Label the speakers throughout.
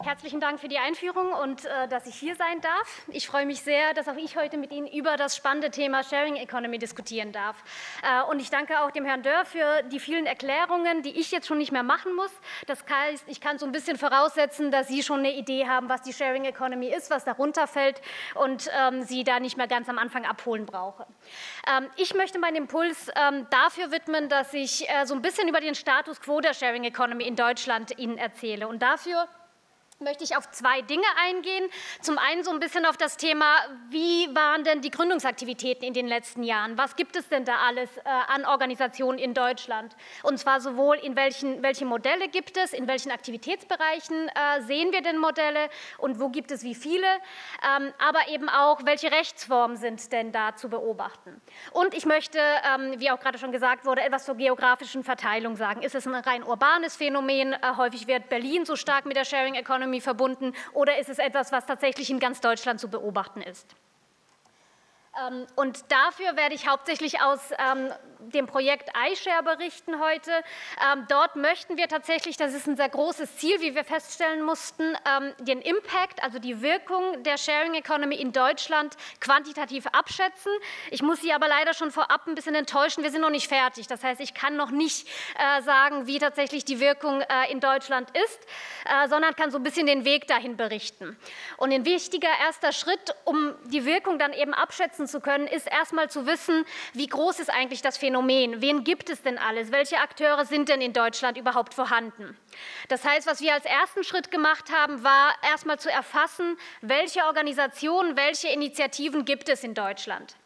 Speaker 1: Herzlichen Dank für die Einführung und äh, dass ich hier sein darf. Ich freue mich sehr, dass auch ich heute mit Ihnen über das spannende Thema Sharing Economy diskutieren darf. Äh, und ich danke auch dem Herrn Dörr für die vielen Erklärungen, die ich jetzt schon nicht mehr machen muss. Das heißt, ich kann so ein bisschen voraussetzen, dass Sie schon eine Idee haben, was die Sharing Economy ist, was darunter fällt und ähm, Sie da nicht mehr ganz am Anfang abholen brauche. Ähm, ich möchte meinen Impuls ähm, dafür widmen, dass ich äh, so ein bisschen über den Status quo der Sharing Economy in Deutschland Ihnen erzähle. Und dafür möchte ich auf zwei Dinge eingehen. Zum einen so ein bisschen auf das Thema, wie waren denn die Gründungsaktivitäten in den letzten Jahren? Was gibt es denn da alles äh, an Organisationen in Deutschland? Und zwar sowohl in welchen welche Modelle gibt es, in welchen Aktivitätsbereichen äh, sehen wir denn Modelle und wo gibt es wie viele, ähm, aber eben auch, welche Rechtsformen sind denn da zu beobachten? Und ich möchte, ähm, wie auch gerade schon gesagt wurde, etwas zur geografischen Verteilung sagen. Ist es ein rein urbanes Phänomen? Äh, häufig wird Berlin so stark mit der Sharing Economy Economy verbunden oder ist es etwas, was tatsächlich in ganz Deutschland zu beobachten ist? Ähm, und dafür werde ich hauptsächlich aus ähm, dem Projekt iShare berichten heute. Ähm, dort möchten wir tatsächlich, das ist ein sehr großes Ziel, wie wir feststellen mussten, den Impact, also die Wirkung der Sharing Economy in Deutschland quantitativ abschätzen. Ich muss Sie aber leider schon vorab ein bisschen enttäuschen, wir sind noch nicht fertig. Das heißt, ich kann noch nicht äh, sagen, wie tatsächlich die Wirkung äh, in Deutschland ist, äh, sondern kann so ein bisschen den Weg dahin berichten. Und ein wichtiger erster Schritt, um die Wirkung dann eben abschätzen zu können, ist erstmal zu wissen, wie groß ist eigentlich das Phänomen? Wen gibt es denn alles? Welche Akteure sind denn in Deutschland überhaupt vorhanden? Das heißt, was wir als ersten Schritt gemacht haben, war erstmal zu erfassen, welche Organisationen, welche Initiativen gibt es in Deutschland.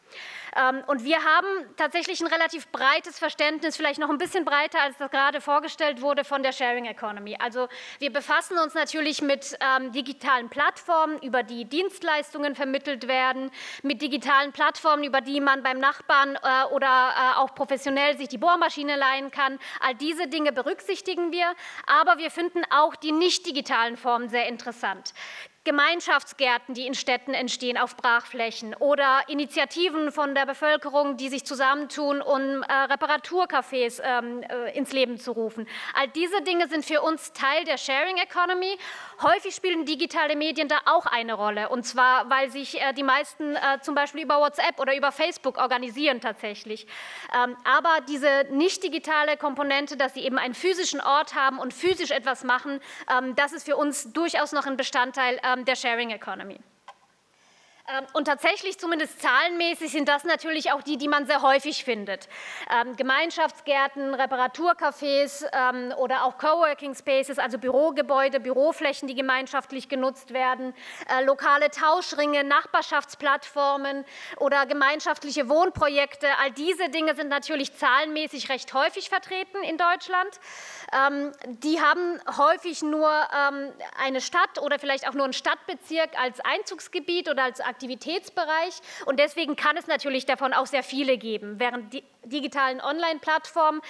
Speaker 1: Ähm, und wir haben tatsächlich ein relativ breites Verständnis, vielleicht noch ein bisschen breiter, als das gerade vorgestellt wurde von der Sharing Economy. Also wir befassen uns natürlich mit ähm, digitalen Plattformen, über die Dienstleistungen vermittelt werden, mit digitalen Plattformen, über die man beim Nachbarn äh, oder äh, auch professionell sich die Bohrmaschine leihen kann. All diese Dinge berücksichtigen wir, aber wir finden auch die nicht digitalen Formen sehr interessant. Gemeinschaftsgärten, die in Städten entstehen auf Brachflächen oder Initiativen von der Bevölkerung, die sich zusammentun, um äh, Reparaturcafés ähm, äh, ins Leben zu rufen. All diese Dinge sind für uns Teil der Sharing Economy. Häufig spielen digitale Medien da auch eine Rolle und zwar, weil sich äh, die meisten äh, zum Beispiel über WhatsApp oder über Facebook organisieren tatsächlich. Ähm, aber diese nicht digitale Komponente, dass sie eben einen physischen Ort haben und physisch etwas machen, ähm, das ist für uns durchaus noch ein Bestandteil äh, ähm, der Sharing Economy. Ähm, und tatsächlich, zumindest zahlenmäßig, sind das natürlich auch die, die man sehr häufig findet. Ähm, Gemeinschaftsgärten, Reparaturcafés ähm, oder auch Coworking Spaces, also Bürogebäude, Büroflächen, die gemeinschaftlich genutzt werden, äh, lokale Tauschringe, Nachbarschaftsplattformen oder gemeinschaftliche Wohnprojekte. All diese Dinge sind natürlich zahlenmäßig recht häufig vertreten in Deutschland. Ähm, die haben häufig nur ähm, eine Stadt oder vielleicht auch nur einen Stadtbezirk als Einzugsgebiet oder als Aktivitätsbereich. Und deswegen kann es natürlich davon auch sehr viele geben, während die digitalen Online-Plattformen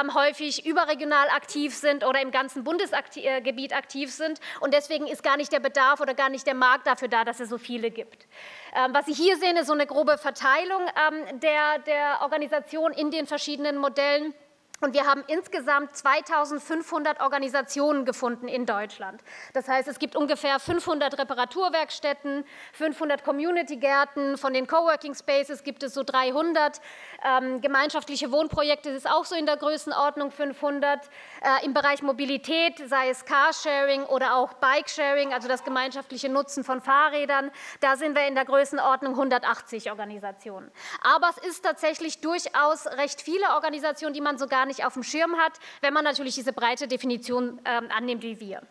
Speaker 1: ähm, häufig überregional aktiv sind oder im ganzen Bundesgebiet aktiv sind. Und deswegen ist gar nicht der Bedarf oder gar nicht der Markt dafür da, dass es so viele gibt. Ähm, was Sie hier sehen, ist so eine grobe Verteilung ähm, der, der Organisation in den verschiedenen Modellen. Und wir haben insgesamt 2500 Organisationen gefunden in Deutschland. Das heißt, es gibt ungefähr 500 Reparaturwerkstätten, 500 Community-Gärten. Von den Coworking Spaces gibt es so 300. Ähm, gemeinschaftliche Wohnprojekte ist auch so in der Größenordnung 500. Äh, Im Bereich Mobilität, sei es Carsharing oder auch Bikesharing, also das gemeinschaftliche Nutzen von Fahrrädern, da sind wir in der Größenordnung 180 Organisationen. Aber es ist tatsächlich durchaus recht viele Organisationen, die man so gar nicht nicht auf dem Schirm hat, wenn man natürlich diese breite Definition ähm, annimmt wie wir.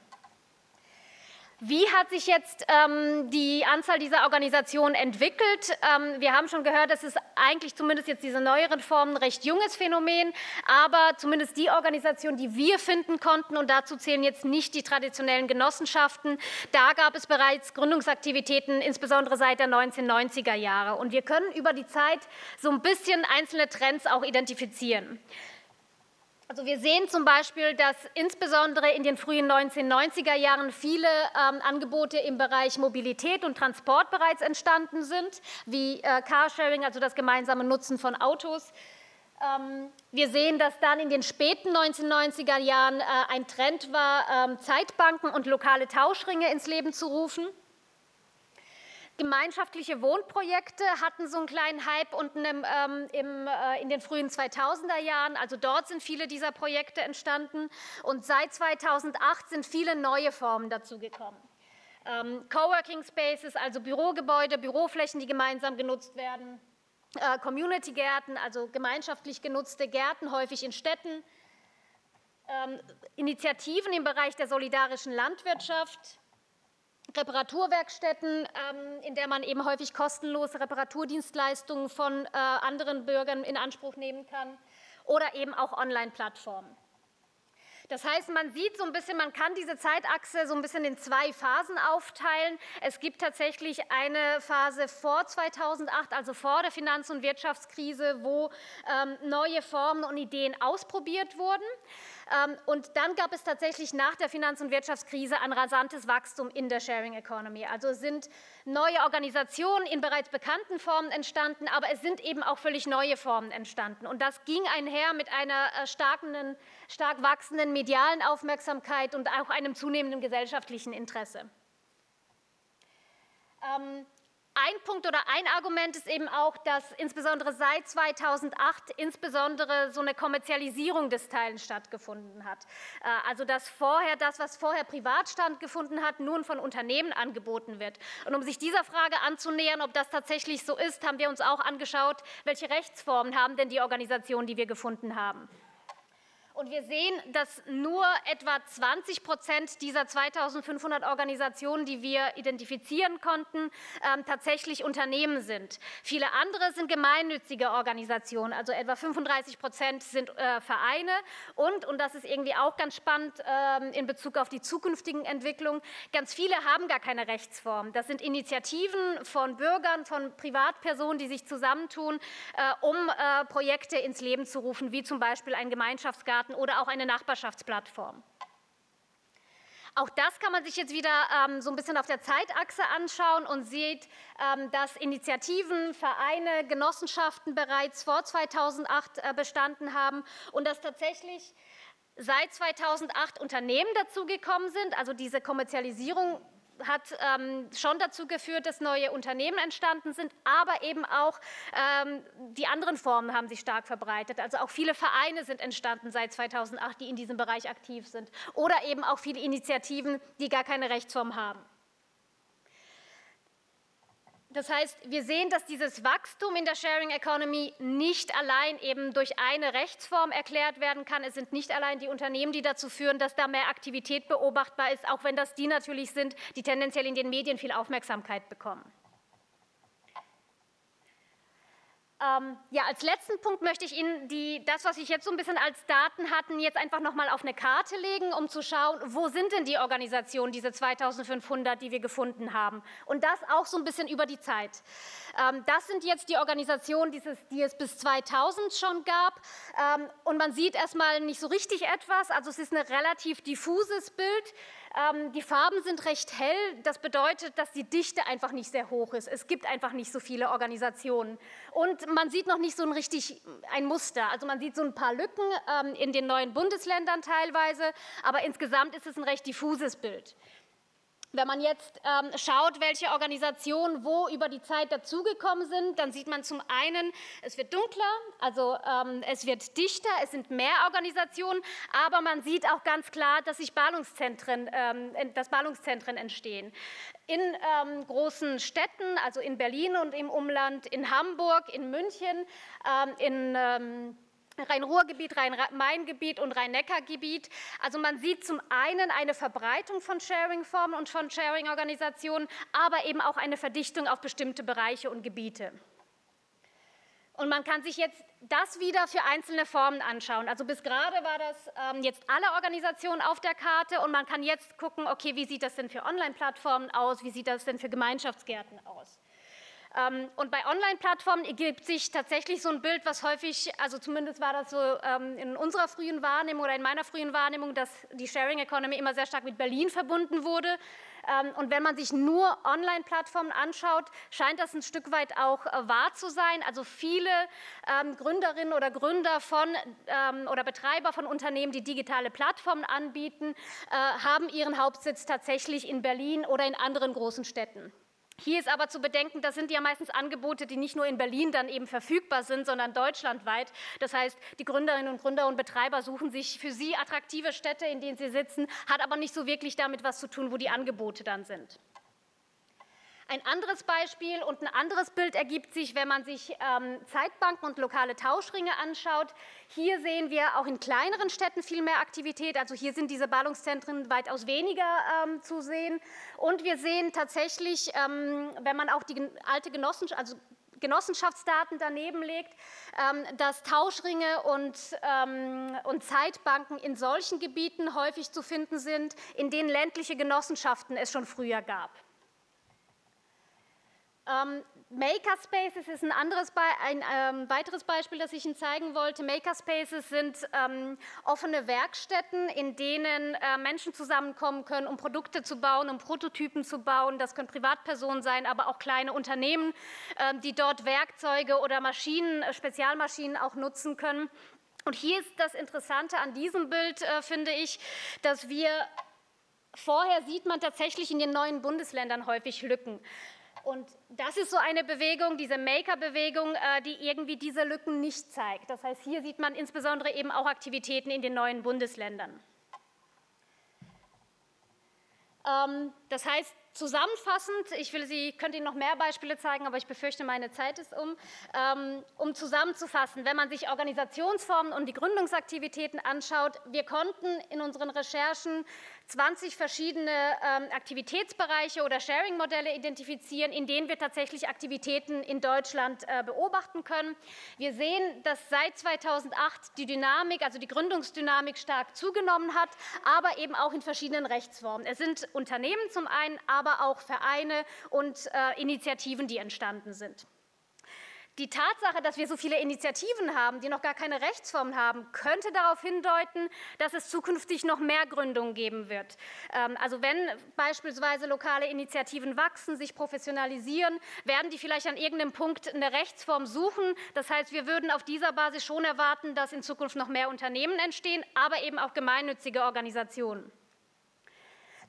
Speaker 1: Wie hat sich jetzt ähm, die Anzahl dieser Organisationen entwickelt? Ähm, wir haben schon gehört, das ist eigentlich zumindest jetzt diese neueren Formen ein recht junges Phänomen, aber zumindest die Organisationen, die wir finden konnten, und dazu zählen jetzt nicht die traditionellen Genossenschaften, da gab es bereits Gründungsaktivitäten, insbesondere seit der 1990er Jahre. Und wir können über die Zeit so ein bisschen einzelne Trends auch identifizieren. Also wir sehen zum Beispiel, dass insbesondere in den frühen 1990er Jahren viele ähm, Angebote im Bereich Mobilität und Transport bereits entstanden sind, wie äh, Carsharing, also das gemeinsame Nutzen von Autos, Ähm, wir sehen, dass dann in den späten 1990er Jahren äh, ein Trend war, ähm, Zeitbanken und lokale Tauschringe ins Leben zu rufen. Gemeinschaftliche Wohnprojekte hatten so einen kleinen Hype unten im, ähm, im, äh, in den frühen 2000er Jahren. Also dort sind viele dieser Projekte entstanden. Und seit 2008 sind viele neue Formen dazugekommen. Ähm, Coworking Spaces, also Bürogebäude, Büroflächen, die gemeinsam genutzt werden. Äh, Community-Gärten, also gemeinschaftlich genutzte Gärten, häufig in Städten. Ähm, Initiativen im Bereich der solidarischen Landwirtschaft Reparaturwerkstätten, ähm, in der man eben häufig kostenlose Reparaturdienstleistungen von äh, anderen Bürgern in Anspruch nehmen kann oder eben auch Online-Plattformen. Das heißt, man sieht so ein bisschen, man kann diese Zeitachse so ein bisschen in zwei Phasen aufteilen. Es gibt tatsächlich eine Phase vor 2008, also vor der Finanz- und Wirtschaftskrise, wo ähm, neue Formen und Ideen ausprobiert wurden. Ähm, und dann gab es tatsächlich nach der Finanz- und Wirtschaftskrise ein rasantes Wachstum in der Sharing Economy. Also sind neue Organisationen in bereits bekannten Formen entstanden, aber es sind eben auch völlig neue Formen entstanden. Und das ging einher mit einer äh, starken, stark wachsenden medialen Aufmerksamkeit und auch einem zunehmenden gesellschaftlichen Interesse. Ähm, ein Punkt oder ein Argument ist eben auch, dass insbesondere seit 2008 insbesondere so eine Kommerzialisierung des Teilens stattgefunden hat. Äh, also dass vorher das, was vorher privat stattgefunden hat, nun von Unternehmen angeboten wird. Und um sich dieser Frage anzunähern, ob das tatsächlich so ist, haben wir uns auch angeschaut, welche Rechtsformen haben denn die Organisationen, die wir gefunden haben. Und wir sehen, dass nur etwa 20 Prozent dieser 2500 Organisationen, die wir identifizieren konnten, ähm, tatsächlich Unternehmen sind. Viele andere sind gemeinnützige Organisationen, also etwa 35 Prozent sind äh, Vereine. Und, und das ist irgendwie auch ganz spannend ähm, in Bezug auf die zukünftigen Entwicklungen, ganz viele haben gar keine Rechtsform. Das sind Initiativen von Bürgern, von Privatpersonen, die sich zusammentun, äh, um äh, Projekte ins Leben zu rufen, wie zum Beispiel ein Gemeinschaftsgarten Garten oder auch eine Nachbarschaftsplattform. Auch das kann man sich jetzt wieder ähm, so ein bisschen auf der Zeitachse anschauen und sieht, ähm, dass Initiativen, Vereine, Genossenschaften bereits vor 2008 äh, bestanden haben und dass tatsächlich seit 2008 Unternehmen dazugekommen sind. Also diese Kommerzialisierung hat ähm, schon dazu geführt, dass neue Unternehmen entstanden sind, aber eben auch ähm, die anderen Formen haben sich stark verbreitet. Also auch viele Vereine sind entstanden seit 2008, die in diesem Bereich aktiv sind oder eben auch viele Initiativen, die gar keine Rechtsform haben. Das heißt, wir sehen, dass dieses Wachstum in der Sharing Economy nicht allein eben durch eine Rechtsform erklärt werden kann. Es sind nicht allein die Unternehmen, die dazu führen, dass da mehr Aktivität beobachtbar ist, auch wenn das die natürlich sind, die tendenziell in den Medien viel Aufmerksamkeit bekommen. Ähm, ja, als letzten Punkt möchte ich Ihnen die, das, was ich jetzt so ein bisschen als Daten hatten, jetzt einfach nochmal auf eine Karte legen, um zu schauen, wo sind denn die Organisationen, diese 2500, die wir gefunden haben. Und das auch so ein bisschen über die Zeit. Ähm, das sind jetzt die Organisationen, die es, die es bis 2000 schon gab. Ähm, und man sieht erstmal nicht so richtig etwas. Also es ist ein relativ diffuses Bild. Ähm, die Farben sind recht hell. Das bedeutet, dass die Dichte einfach nicht sehr hoch ist. Es gibt einfach nicht so viele Organisationen. Und man sieht noch nicht so ein richtig ein Muster. Also man sieht so ein paar Lücken ähm, in den neuen Bundesländern teilweise, aber insgesamt ist es ein recht diffuses Bild. Wenn man jetzt ähm, schaut, welche Organisationen wo über die Zeit dazugekommen sind, dann sieht man zum einen, es wird dunkler, also ähm, es wird dichter, es sind mehr Organisationen, aber man sieht auch ganz klar, dass sich Ballungszentren, ähm, dass Ballungszentren entstehen. In ähm, großen Städten, also in Berlin und im Umland, in Hamburg, in München, ähm, in ähm, Rhein-Ruhr-Gebiet, Rhein-Main-Gebiet und Rhein-Neckar-Gebiet. Also man sieht zum einen eine Verbreitung von Sharing-Formen und von Sharing-Organisationen, aber eben auch eine Verdichtung auf bestimmte Bereiche und Gebiete. Und man kann sich jetzt das wieder für einzelne Formen anschauen. Also bis gerade war das ähm, jetzt alle Organisationen auf der Karte und man kann jetzt gucken, okay, wie sieht das denn für Online-Plattformen aus, wie sieht das denn für Gemeinschaftsgärten aus. Ähm, und bei Online-Plattformen ergibt sich tatsächlich so ein Bild, was häufig, also zumindest war das so ähm, in unserer frühen Wahrnehmung oder in meiner frühen Wahrnehmung, dass die Sharing Economy immer sehr stark mit Berlin verbunden wurde. Ähm, und wenn man sich nur Online-Plattformen anschaut, scheint das ein Stück weit auch äh, wahr zu sein. Also viele Gründerinnen oder Gründer von oder Betreiber von Unternehmen, die digitale Plattformen anbieten, äh, haben ihren Hauptsitz tatsächlich in Berlin oder in anderen großen Städten. Hier ist aber zu bedenken, das sind ja meistens Angebote, die nicht nur in Berlin dann eben verfügbar sind, sondern deutschlandweit. Das heißt, die Gründerinnen und Gründer und Betreiber suchen sich für sie attraktive Städte, in denen sie sitzen, hat aber nicht so wirklich damit was zu tun, wo die Angebote dann sind. Ein anderes Beispiel und ein anderes Bild ergibt sich, wenn man sich ähm, Zeitbanken und lokale Tauschringe anschaut. Hier sehen wir auch in kleineren Städten viel mehr Aktivität. Also hier sind diese Ballungszentren weitaus weniger ähm, zu sehen. Und wir sehen tatsächlich, ähm, wenn man auch die alte Genossenschaft, also Genossenschaftsdaten daneben legt, ähm, dass Tauschringe und, ähm, und, Zeitbanken in solchen Gebieten häufig zu finden sind, in denen ländliche Genossenschaften es schon früher gab. Ähm, Makerspaces ist ein, anderes ein ähm, weiteres Beispiel, das ich Ihnen zeigen wollte. Makerspaces sind ähm, offene Werkstätten, in denen äh, Menschen zusammenkommen können, um Produkte zu bauen, um Prototypen zu bauen. Das können Privatpersonen sein, aber auch kleine Unternehmen, äh, die dort Werkzeuge oder Maschinen, äh, Spezialmaschinen auch nutzen können. Und hier ist das Interessante an diesem Bild, äh, finde ich, dass wir Vorher sieht man tatsächlich in den neuen Bundesländern häufig Lücken. Und das ist so eine Bewegung, diese Maker-Bewegung, äh, die irgendwie diese Lücken nicht zeigt. Das heißt, hier sieht man insbesondere eben auch Aktivitäten in den neuen Bundesländern. Ähm, das heißt, Zusammenfassend, ich will Sie, könnte Ihnen noch mehr Beispiele zeigen, aber ich befürchte, meine Zeit ist um. Ähm, um zusammenzufassen, wenn man sich Organisationsformen und die Gründungsaktivitäten anschaut, wir konnten in unseren Recherchen 20 verschiedene ähm, Aktivitätsbereiche oder Sharing-Modelle identifizieren, in denen wir tatsächlich Aktivitäten in Deutschland äh, beobachten können. Wir sehen, dass seit 2008 die Dynamik, also die Gründungsdynamik stark zugenommen hat, aber eben auch in verschiedenen Rechtsformen. Es sind Unternehmen zum einen, aber auch Vereine und äh, Initiativen, die entstanden sind. Die Tatsache, dass wir so viele Initiativen haben, die noch gar keine Rechtsform haben, könnte darauf hindeuten, dass es zukünftig noch mehr Gründungen geben wird. Ähm, also wenn beispielsweise lokale Initiativen wachsen, sich professionalisieren, werden die vielleicht an irgendeinem Punkt eine Rechtsform suchen. Das heißt, wir würden auf dieser Basis schon erwarten, dass in Zukunft noch mehr Unternehmen entstehen, aber eben auch gemeinnützige Organisationen.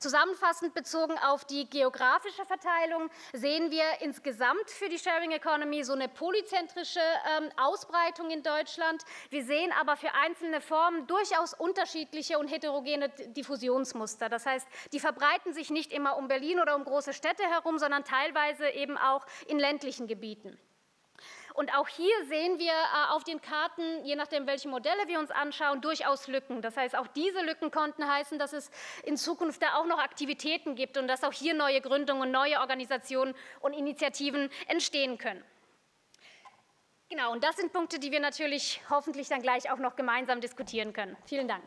Speaker 1: Zusammenfassend bezogen auf die geografische Verteilung sehen wir insgesamt für die Sharing Economy so eine polyzentrische ähm, Ausbreitung in Deutschland. Wir sehen aber für einzelne Formen durchaus unterschiedliche und heterogene Diffusionsmuster. Das heißt, die verbreiten sich nicht immer um Berlin oder um große Städte herum, sondern teilweise eben auch in ländlichen Gebieten. Und auch hier sehen wir äh, auf den Karten, je nachdem, welche Modelle wir uns anschauen, durchaus Lücken. Das heißt, auch diese Lücken konnten heißen, dass es in Zukunft da auch noch Aktivitäten gibt und dass auch hier neue Gründungen, neue Organisationen und Initiativen entstehen können. Genau, und das sind Punkte, die wir natürlich hoffentlich dann gleich auch noch gemeinsam diskutieren können. Vielen Dank.